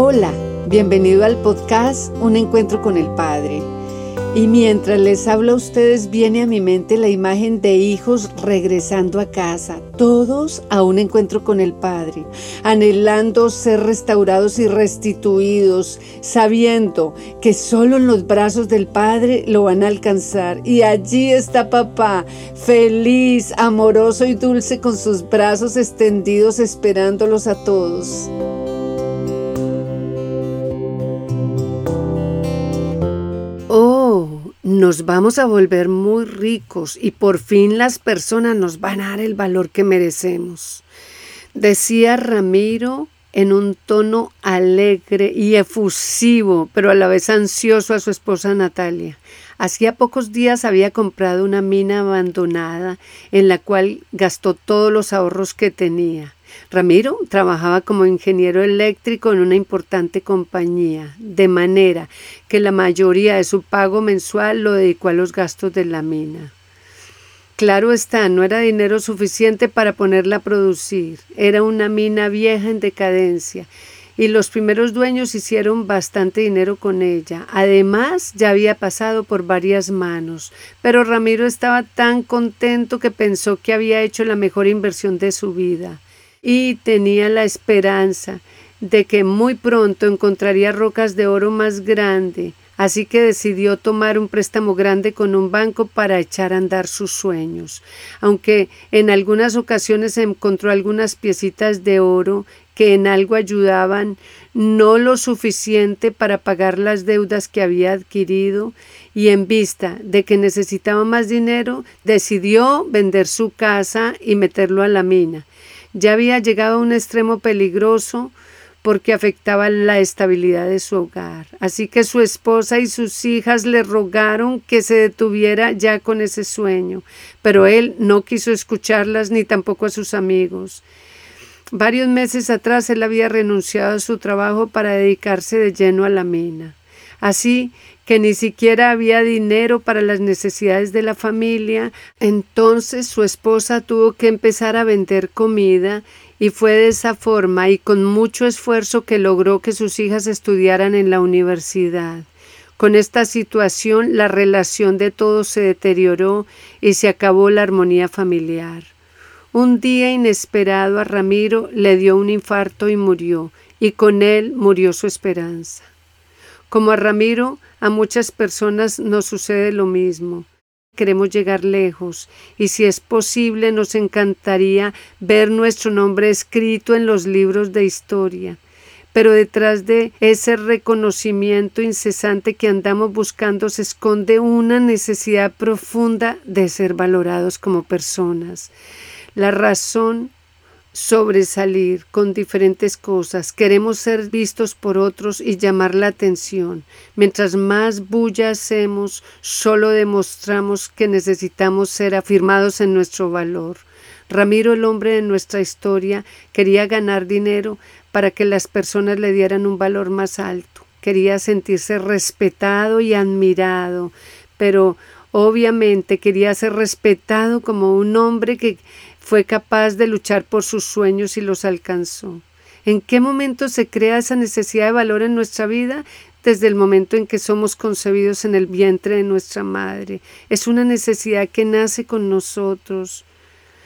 Hola, bienvenido al podcast Un Encuentro con el Padre. Y mientras les hablo a ustedes viene a mi mente la imagen de hijos regresando a casa, todos a un encuentro con el Padre, anhelando ser restaurados y restituidos, sabiendo que solo en los brazos del Padre lo van a alcanzar. Y allí está papá, feliz, amoroso y dulce con sus brazos extendidos esperándolos a todos. Nos vamos a volver muy ricos y por fin las personas nos van a dar el valor que merecemos. Decía Ramiro en un tono alegre y efusivo, pero a la vez ansioso a su esposa Natalia. Hacía pocos días había comprado una mina abandonada en la cual gastó todos los ahorros que tenía. Ramiro trabajaba como ingeniero eléctrico en una importante compañía, de manera que la mayoría de su pago mensual lo dedicó a los gastos de la mina. Claro está, no era dinero suficiente para ponerla a producir. Era una mina vieja en decadencia y los primeros dueños hicieron bastante dinero con ella. Además, ya había pasado por varias manos, pero Ramiro estaba tan contento que pensó que había hecho la mejor inversión de su vida y tenía la esperanza de que muy pronto encontraría rocas de oro más grande, así que decidió tomar un préstamo grande con un banco para echar a andar sus sueños. Aunque en algunas ocasiones encontró algunas piecitas de oro que en algo ayudaban, no lo suficiente para pagar las deudas que había adquirido, y en vista de que necesitaba más dinero, decidió vender su casa y meterlo a la mina. Ya había llegado a un extremo peligroso porque afectaba la estabilidad de su hogar. Así que su esposa y sus hijas le rogaron que se detuviera ya con ese sueño, pero él no quiso escucharlas ni tampoco a sus amigos. Varios meses atrás él había renunciado a su trabajo para dedicarse de lleno a la mina. Así que ni siquiera había dinero para las necesidades de la familia, entonces su esposa tuvo que empezar a vender comida y fue de esa forma y con mucho esfuerzo que logró que sus hijas estudiaran en la universidad. Con esta situación la relación de todos se deterioró y se acabó la armonía familiar. Un día inesperado a Ramiro le dio un infarto y murió, y con él murió su esperanza. Como a Ramiro, a muchas personas nos sucede lo mismo. Queremos llegar lejos y si es posible nos encantaría ver nuestro nombre escrito en los libros de historia. Pero detrás de ese reconocimiento incesante que andamos buscando se esconde una necesidad profunda de ser valorados como personas. La razón sobresalir con diferentes cosas, queremos ser vistos por otros y llamar la atención. Mientras más bulla hacemos, solo demostramos que necesitamos ser afirmados en nuestro valor. Ramiro, el hombre de nuestra historia, quería ganar dinero para que las personas le dieran un valor más alto. Quería sentirse respetado y admirado, pero obviamente quería ser respetado como un hombre que fue capaz de luchar por sus sueños y los alcanzó. ¿En qué momento se crea esa necesidad de valor en nuestra vida? Desde el momento en que somos concebidos en el vientre de nuestra madre. Es una necesidad que nace con nosotros.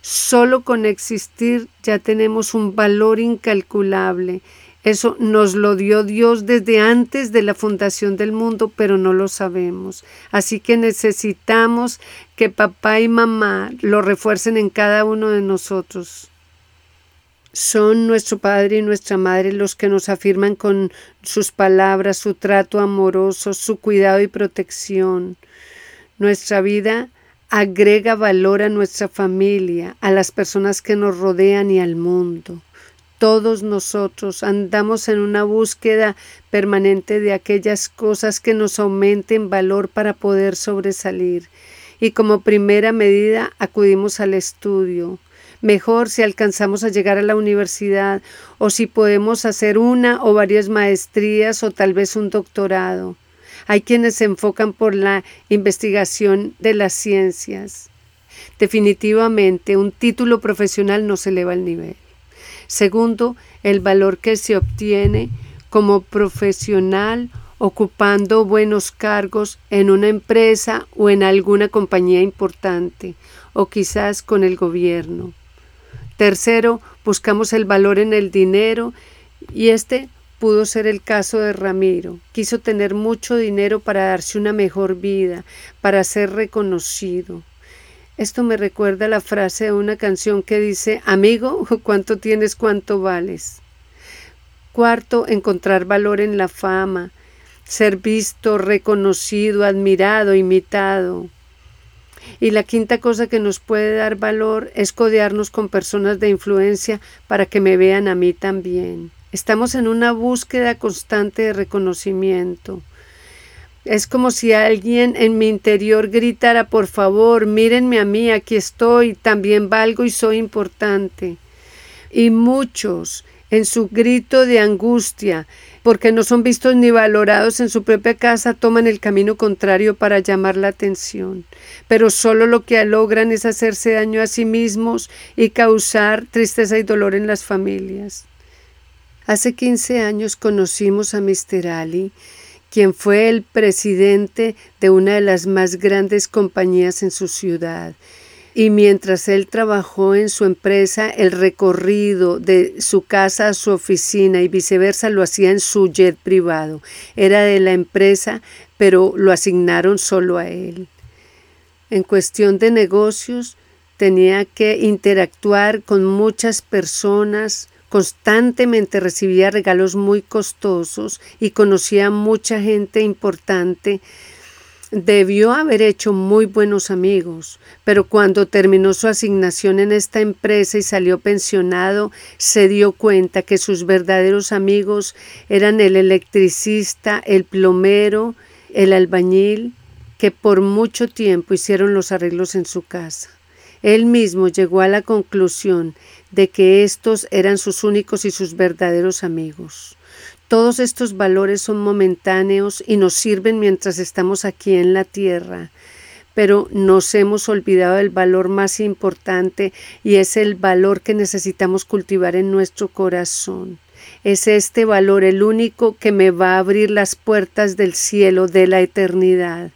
Solo con existir ya tenemos un valor incalculable eso nos lo dio Dios desde antes de la fundación del mundo, pero no lo sabemos. Así que necesitamos que papá y mamá lo refuercen en cada uno de nosotros. Son nuestro padre y nuestra madre los que nos afirman con sus palabras, su trato amoroso, su cuidado y protección. Nuestra vida agrega valor a nuestra familia, a las personas que nos rodean y al mundo. Todos nosotros andamos en una búsqueda permanente de aquellas cosas que nos aumenten valor para poder sobresalir. Y como primera medida acudimos al estudio. Mejor si alcanzamos a llegar a la universidad o si podemos hacer una o varias maestrías o tal vez un doctorado. Hay quienes se enfocan por la investigación de las ciencias. Definitivamente, un título profesional no se eleva el nivel. Segundo, el valor que se obtiene como profesional ocupando buenos cargos en una empresa o en alguna compañía importante, o quizás con el gobierno. Tercero, buscamos el valor en el dinero y este pudo ser el caso de Ramiro. Quiso tener mucho dinero para darse una mejor vida, para ser reconocido. Esto me recuerda la frase de una canción que dice, amigo, ¿cuánto tienes, cuánto vales? Cuarto, encontrar valor en la fama, ser visto, reconocido, admirado, imitado. Y la quinta cosa que nos puede dar valor es codearnos con personas de influencia para que me vean a mí también. Estamos en una búsqueda constante de reconocimiento. Es como si alguien en mi interior gritara, por favor, mírenme a mí, aquí estoy, también valgo y soy importante. Y muchos, en su grito de angustia, porque no son vistos ni valorados en su propia casa, toman el camino contrario para llamar la atención. Pero solo lo que logran es hacerse daño a sí mismos y causar tristeza y dolor en las familias. Hace 15 años conocimos a Mr. Ali, quien fue el presidente de una de las más grandes compañías en su ciudad y mientras él trabajó en su empresa, el recorrido de su casa a su oficina y viceversa lo hacía en su jet privado. Era de la empresa, pero lo asignaron solo a él. En cuestión de negocios, tenía que interactuar con muchas personas, constantemente recibía regalos muy costosos y conocía mucha gente importante Debió haber hecho muy buenos amigos, pero cuando terminó su asignación en esta empresa y salió pensionado, se dio cuenta que sus verdaderos amigos eran el electricista, el plomero, el albañil, que por mucho tiempo hicieron los arreglos en su casa. Él mismo llegó a la conclusión de que estos eran sus únicos y sus verdaderos amigos. Todos estos valores son momentáneos y nos sirven mientras estamos aquí en la tierra, pero nos hemos olvidado del valor más importante y es el valor que necesitamos cultivar en nuestro corazón. Es este valor el único que me va a abrir las puertas del cielo, de la eternidad.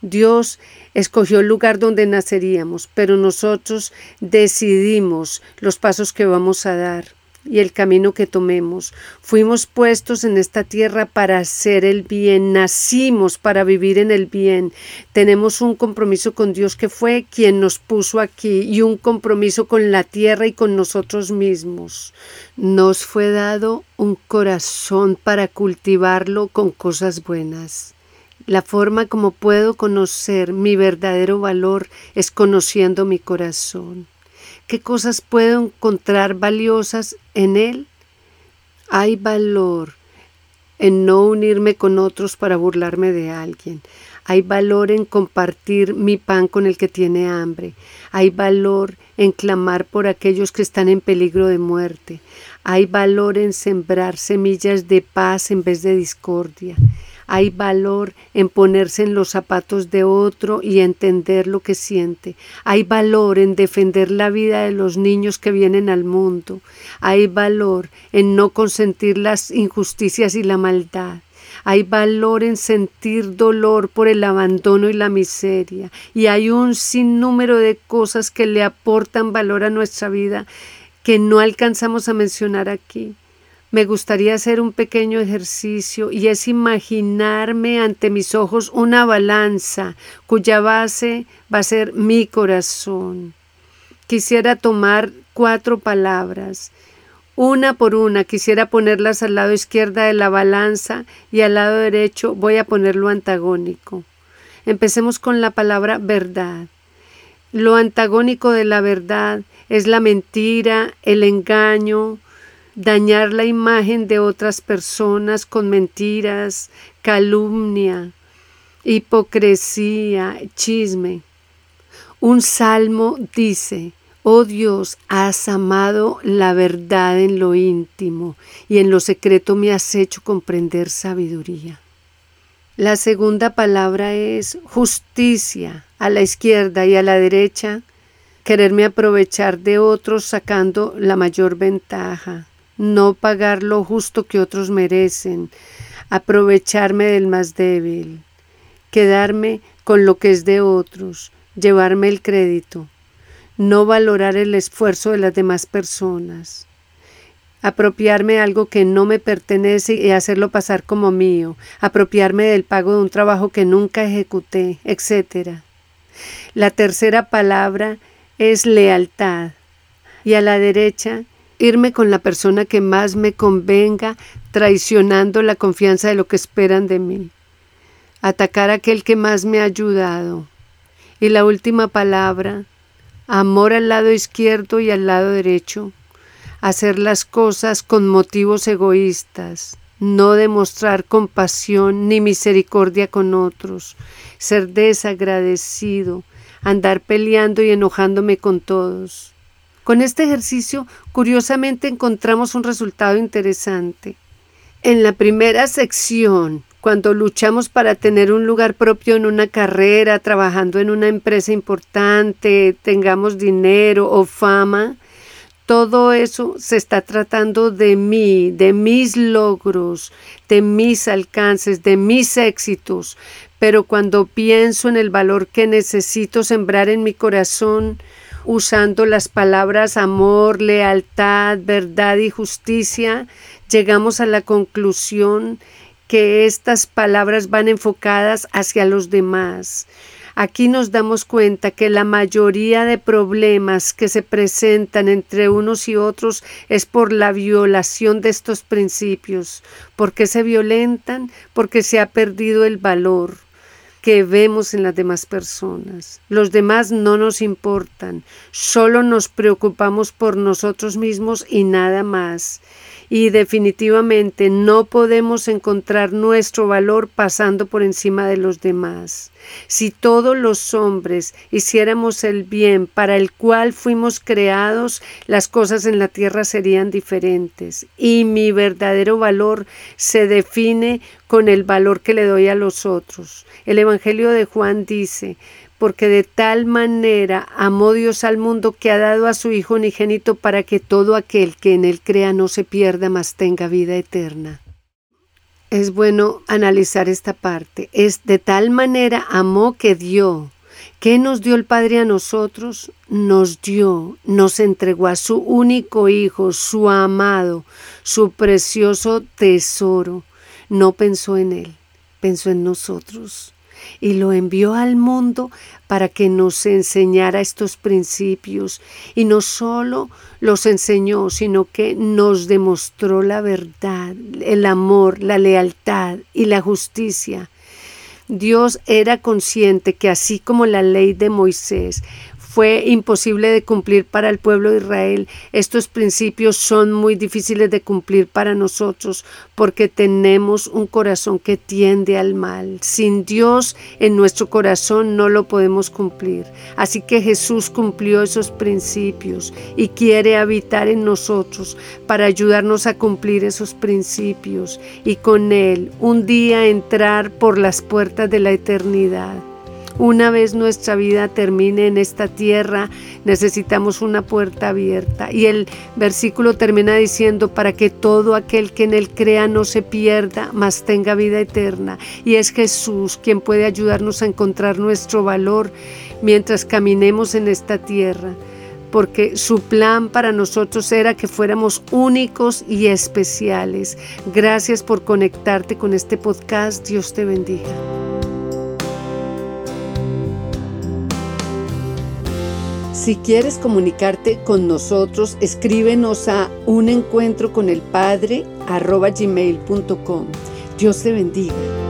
Dios escogió el lugar donde naceríamos, pero nosotros decidimos los pasos que vamos a dar y el camino que tomemos. Fuimos puestos en esta tierra para hacer el bien, nacimos para vivir en el bien. Tenemos un compromiso con Dios que fue quien nos puso aquí y un compromiso con la tierra y con nosotros mismos. Nos fue dado un corazón para cultivarlo con cosas buenas. La forma como puedo conocer mi verdadero valor es conociendo mi corazón. ¿Qué cosas puedo encontrar valiosas en él? Hay valor en no unirme con otros para burlarme de alguien. Hay valor en compartir mi pan con el que tiene hambre. Hay valor en clamar por aquellos que están en peligro de muerte. Hay valor en sembrar semillas de paz en vez de discordia. Hay valor en ponerse en los zapatos de otro y entender lo que siente. Hay valor en defender la vida de los niños que vienen al mundo. Hay valor en no consentir las injusticias y la maldad. Hay valor en sentir dolor por el abandono y la miseria. Y hay un sinnúmero de cosas que le aportan valor a nuestra vida que no alcanzamos a mencionar aquí me gustaría hacer un pequeño ejercicio y es imaginarme ante mis ojos una balanza cuya base va a ser mi corazón. Quisiera tomar cuatro palabras. Una por una quisiera ponerlas al lado izquierda de la balanza y al lado derecho voy a poner lo antagónico. Empecemos con la palabra verdad. Lo antagónico de la verdad es la mentira, el engaño, dañar la imagen de otras personas con mentiras, calumnia, hipocresía, chisme. Un salmo dice, Oh Dios, has amado la verdad en lo íntimo y en lo secreto me has hecho comprender sabiduría. La segunda palabra es justicia a la izquierda y a la derecha, quererme aprovechar de otros sacando la mayor ventaja no pagar lo justo que otros merecen, aprovecharme del más débil, quedarme con lo que es de otros, llevarme el crédito, no valorar el esfuerzo de las demás personas, apropiarme algo que no me pertenece y hacerlo pasar como mío, apropiarme del pago de un trabajo que nunca ejecuté, etc. La tercera palabra es lealtad y a la derecha irme con la persona que más me convenga, traicionando la confianza de lo que esperan de mí, atacar a aquel que más me ha ayudado. Y la última palabra, amor al lado izquierdo y al lado derecho, hacer las cosas con motivos egoístas, no demostrar compasión ni misericordia con otros, ser desagradecido, andar peleando y enojándome con todos. Con este ejercicio, curiosamente, encontramos un resultado interesante. En la primera sección, cuando luchamos para tener un lugar propio en una carrera, trabajando en una empresa importante, tengamos dinero o fama, todo eso se está tratando de mí, de mis logros, de mis alcances, de mis éxitos. Pero cuando pienso en el valor que necesito sembrar en mi corazón, usando las palabras amor, lealtad, verdad y justicia, llegamos a la conclusión que estas palabras van enfocadas hacia los demás. Aquí nos damos cuenta que la mayoría de problemas que se presentan entre unos y otros es por la violación de estos principios. ¿Por qué se violentan? Porque se ha perdido el valor que vemos en las demás personas. Los demás no nos importan, solo nos preocupamos por nosotros mismos y nada más. Y definitivamente no podemos encontrar nuestro valor pasando por encima de los demás. Si todos los hombres hiciéramos el bien para el cual fuimos creados, las cosas en la tierra serían diferentes. Y mi verdadero valor se define con el valor que le doy a los otros. El Evangelio de Juan dice, porque de tal manera amó Dios al mundo que ha dado a su Hijo unigénito para que todo aquel que en él crea no se pierda, mas tenga vida eterna. Es bueno analizar esta parte. Es de tal manera amó que dio. ¿Qué nos dio el Padre a nosotros? Nos dio, nos entregó a su único Hijo, su amado, su precioso tesoro no pensó en Él, pensó en nosotros y lo envió al mundo para que nos enseñara estos principios y no solo los enseñó, sino que nos demostró la verdad, el amor, la lealtad y la justicia. Dios era consciente que así como la ley de Moisés fue imposible de cumplir para el pueblo de Israel. Estos principios son muy difíciles de cumplir para nosotros porque tenemos un corazón que tiende al mal. Sin Dios en nuestro corazón no lo podemos cumplir. Así que Jesús cumplió esos principios y quiere habitar en nosotros para ayudarnos a cumplir esos principios y con Él un día entrar por las puertas de la eternidad. Una vez nuestra vida termine en esta tierra, necesitamos una puerta abierta. Y el versículo termina diciendo, para que todo aquel que en él crea no se pierda, mas tenga vida eterna. Y es Jesús quien puede ayudarnos a encontrar nuestro valor mientras caminemos en esta tierra porque su plan para nosotros era que fuéramos únicos y especiales. Gracias por conectarte con este podcast. Dios te bendiga. Si quieres comunicarte con nosotros, escríbenos a un encuentro Dios te bendiga.